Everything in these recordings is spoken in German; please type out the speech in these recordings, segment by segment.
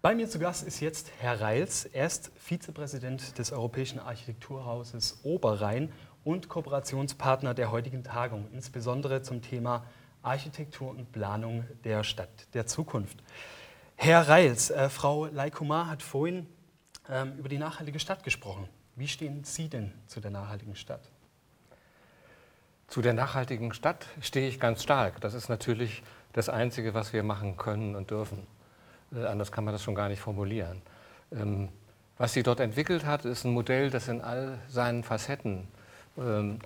Bei mir zu Gast ist jetzt Herr Reils. Er ist Vizepräsident des Europäischen Architekturhauses Oberrhein und Kooperationspartner der heutigen Tagung, insbesondere zum Thema Architektur und Planung der Stadt der Zukunft. Herr Reils, äh, Frau Leikumar hat vorhin ähm, über die nachhaltige Stadt gesprochen. Wie stehen Sie denn zu der nachhaltigen Stadt? Zu der nachhaltigen Stadt stehe ich ganz stark. Das ist natürlich das Einzige, was wir machen können und dürfen. Äh, anders kann man das schon gar nicht formulieren. Ähm, was sie dort entwickelt hat, ist ein Modell, das in all seinen Facetten ähm,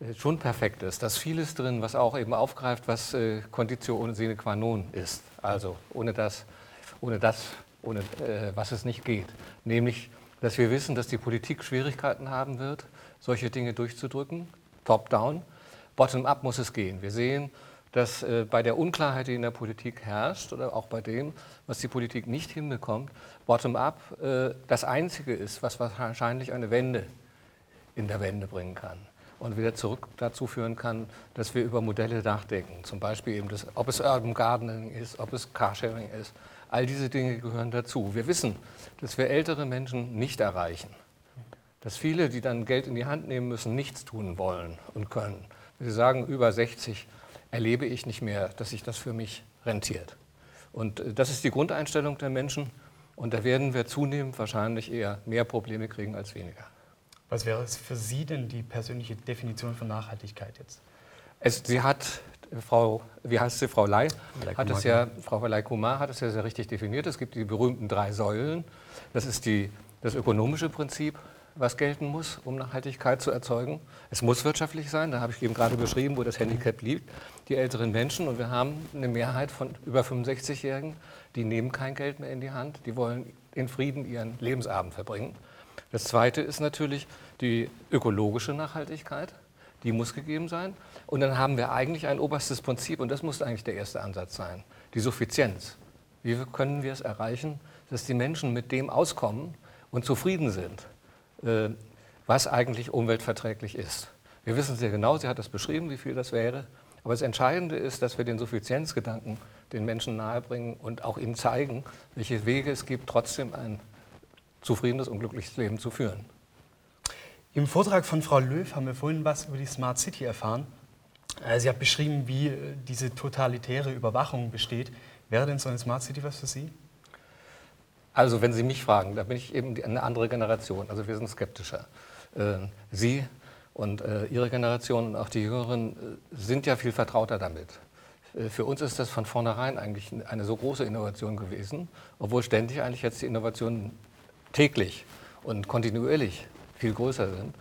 äh, schon perfekt ist. Da ist vieles drin, was auch eben aufgreift, was äh, Conditio sine qua non ist. Also ohne das, ohne das, ohne was es nicht geht. Nämlich, dass wir wissen, dass die Politik Schwierigkeiten haben wird, solche Dinge durchzudrücken. Top-down. Bottom-up muss es gehen. Wir sehen, dass äh, bei der Unklarheit, die in der Politik herrscht, oder auch bei dem, was die Politik nicht hinbekommt, bottom-up äh, das Einzige ist, was wahrscheinlich eine Wende in der Wende bringen kann. Und wieder zurück dazu führen kann, dass wir über Modelle nachdenken. Zum Beispiel eben, das, ob es Urban Gardening ist, ob es Carsharing ist. All diese Dinge gehören dazu. Wir wissen, dass wir ältere Menschen nicht erreichen. Dass viele, die dann Geld in die Hand nehmen müssen, nichts tun wollen und können. Sie sagen, über 60 erlebe ich nicht mehr, dass sich das für mich rentiert. Und äh, das ist die Grundeinstellung der Menschen. Und da werden wir zunehmend wahrscheinlich eher mehr Probleme kriegen als weniger. Was wäre es für Sie denn die persönliche Definition von Nachhaltigkeit jetzt? Es, sie hat, Frau, wie heißt sie, Frau Lei, hat es ja, Frau Lei Kumar hat es ja sehr richtig definiert. Es gibt die berühmten drei Säulen. Das ist die, das ökonomische Prinzip, was gelten muss, um Nachhaltigkeit zu erzeugen. Es muss wirtschaftlich sein, da habe ich eben gerade beschrieben, wo das Handicap liegt. Die älteren Menschen, und wir haben eine Mehrheit von über 65-Jährigen, die nehmen kein Geld mehr in die Hand, die wollen in Frieden ihren Lebensabend verbringen. Das Zweite ist natürlich die ökologische Nachhaltigkeit, die muss gegeben sein. Und dann haben wir eigentlich ein oberstes Prinzip, und das muss eigentlich der erste Ansatz sein, die Suffizienz. Wie können wir es erreichen, dass die Menschen mit dem auskommen und zufrieden sind? Äh, was eigentlich umweltverträglich ist. Wir wissen sehr genau, sie hat das beschrieben, wie viel das wäre. Aber das Entscheidende ist, dass wir den Suffizienzgedanken den Menschen nahebringen und auch ihnen zeigen, welche Wege es gibt, trotzdem ein zufriedenes und glückliches Leben zu führen. Im Vortrag von Frau Löw haben wir vorhin was über die Smart City erfahren. Äh, sie hat beschrieben, wie äh, diese totalitäre Überwachung besteht. Wäre denn so eine Smart City was für Sie? Also wenn Sie mich fragen, da bin ich eben eine andere Generation. Also wir sind skeptischer. Äh, Sie und äh, Ihre Generation und auch die Jüngeren äh, sind ja viel vertrauter damit. Für uns ist das von vornherein eigentlich eine so große Innovation gewesen, obwohl ständig eigentlich jetzt die Innovationen täglich und kontinuierlich viel größer sind,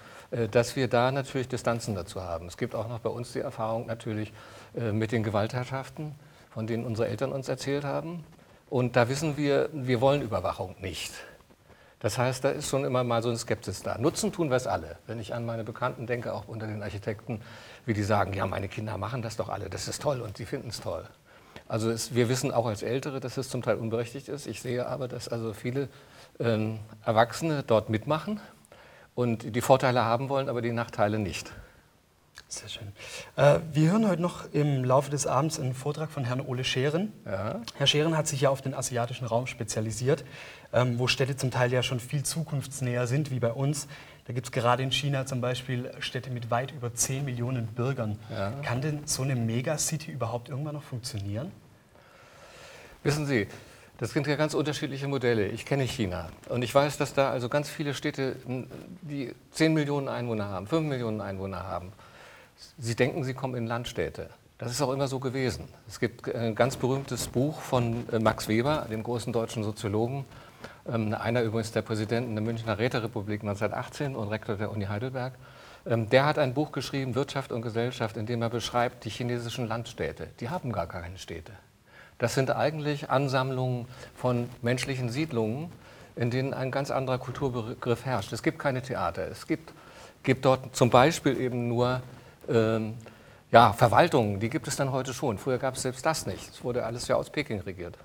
dass wir da natürlich Distanzen dazu haben. Es gibt auch noch bei uns die Erfahrung natürlich mit den Gewaltherrschaften, von denen unsere Eltern uns erzählt haben. Und da wissen wir, wir wollen Überwachung nicht. Das heißt, da ist schon immer mal so ein Skepsis da. Nutzen tun wir es alle. Wenn ich an meine Bekannten denke, auch unter den Architekten, wie die sagen, ja, meine Kinder machen das doch alle, das ist toll und sie finden es toll. Also es, wir wissen auch als Ältere, dass es zum Teil unberechtigt ist. Ich sehe aber, dass also viele ähm, Erwachsene dort mitmachen und die Vorteile haben wollen, aber die Nachteile nicht. Sehr schön. Äh, wir hören heute noch im Laufe des Abends einen Vortrag von Herrn Ole Scheren. Ja. Herr Scheren hat sich ja auf den asiatischen Raum spezialisiert, ähm, wo Städte zum Teil ja schon viel zukunftsnäher sind wie bei uns. Da gibt es gerade in China zum Beispiel Städte mit weit über 10 Millionen Bürgern. Ja. Kann denn so eine Megacity überhaupt irgendwann noch funktionieren? Wissen Sie, das sind ja ganz unterschiedliche Modelle. Ich kenne China und ich weiß, dass da also ganz viele Städte, die 10 Millionen Einwohner haben, 5 Millionen Einwohner haben, Sie denken, Sie kommen in Landstädte. Das ist auch immer so gewesen. Es gibt ein ganz berühmtes Buch von äh, Max Weber, dem großen deutschen Soziologen, ähm, einer übrigens der Präsidenten der Münchner Räterepublik 1918 und Rektor der Uni Heidelberg. Ähm, der hat ein Buch geschrieben, Wirtschaft und Gesellschaft, in dem er beschreibt die chinesischen Landstädte. Die haben gar keine Städte. Das sind eigentlich Ansammlungen von menschlichen Siedlungen, in denen ein ganz anderer Kulturbegriff herrscht. Es gibt keine Theater. Es gibt, gibt dort zum Beispiel eben nur ähm, ja, Verwaltungen, die gibt es dann heute schon. Früher gab es selbst das nicht. Es wurde alles ja aus Peking regiert,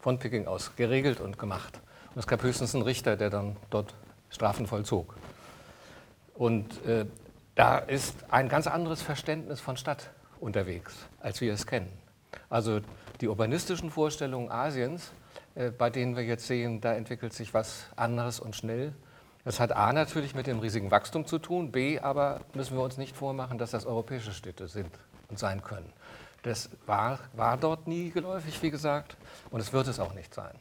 von Peking aus geregelt und gemacht. Und es gab höchstens einen Richter, der dann dort Strafen vollzog. Und äh, da ist ein ganz anderes Verständnis von Stadt unterwegs, als wir es kennen. Also die urbanistischen Vorstellungen Asiens äh, bei denen wir jetzt sehen, da entwickelt sich was anderes und schnell. Das hat A natürlich mit dem riesigen Wachstum zu tun, B aber müssen wir uns nicht vormachen, dass das europäische Städte sind und sein können. Das war, war dort nie geläufig, wie gesagt, und es wird es auch nicht sein.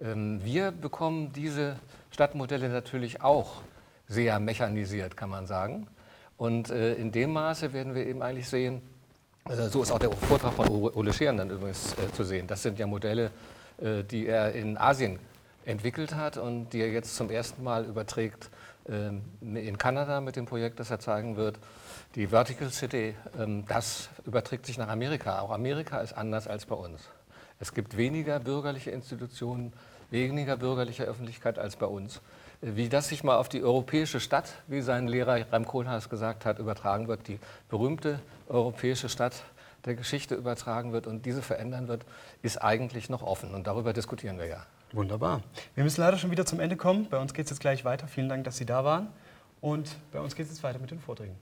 Ähm, wir bekommen diese Stadtmodelle natürlich auch sehr mechanisiert, kann man sagen. Und äh, in dem Maße werden wir eben eigentlich sehen, äh, so ist auch der Vortrag von Ole Scheren dann übrigens äh, zu sehen. Das sind ja Modelle, die er in Asien entwickelt hat und die er jetzt zum ersten Mal überträgt ähm, in Kanada mit dem Projekt, das er zeigen wird. Die Vertical City, ähm, das überträgt sich nach Amerika. Auch Amerika ist anders als bei uns. Es gibt weniger bürgerliche Institutionen, weniger bürgerliche Öffentlichkeit als bei uns. Wie das sich mal auf die europäische Stadt, wie sein Lehrer Rem Koolhaas gesagt hat, übertragen wird, die berühmte europäische Stadt der Geschichte übertragen wird und diese verändern wird, ist eigentlich noch offen. Und darüber diskutieren wir ja. Wunderbar. Wir müssen leider schon wieder zum Ende kommen. Bei uns geht es jetzt gleich weiter. Vielen Dank, dass Sie da waren. Und bei uns geht es jetzt weiter mit den Vorträgen.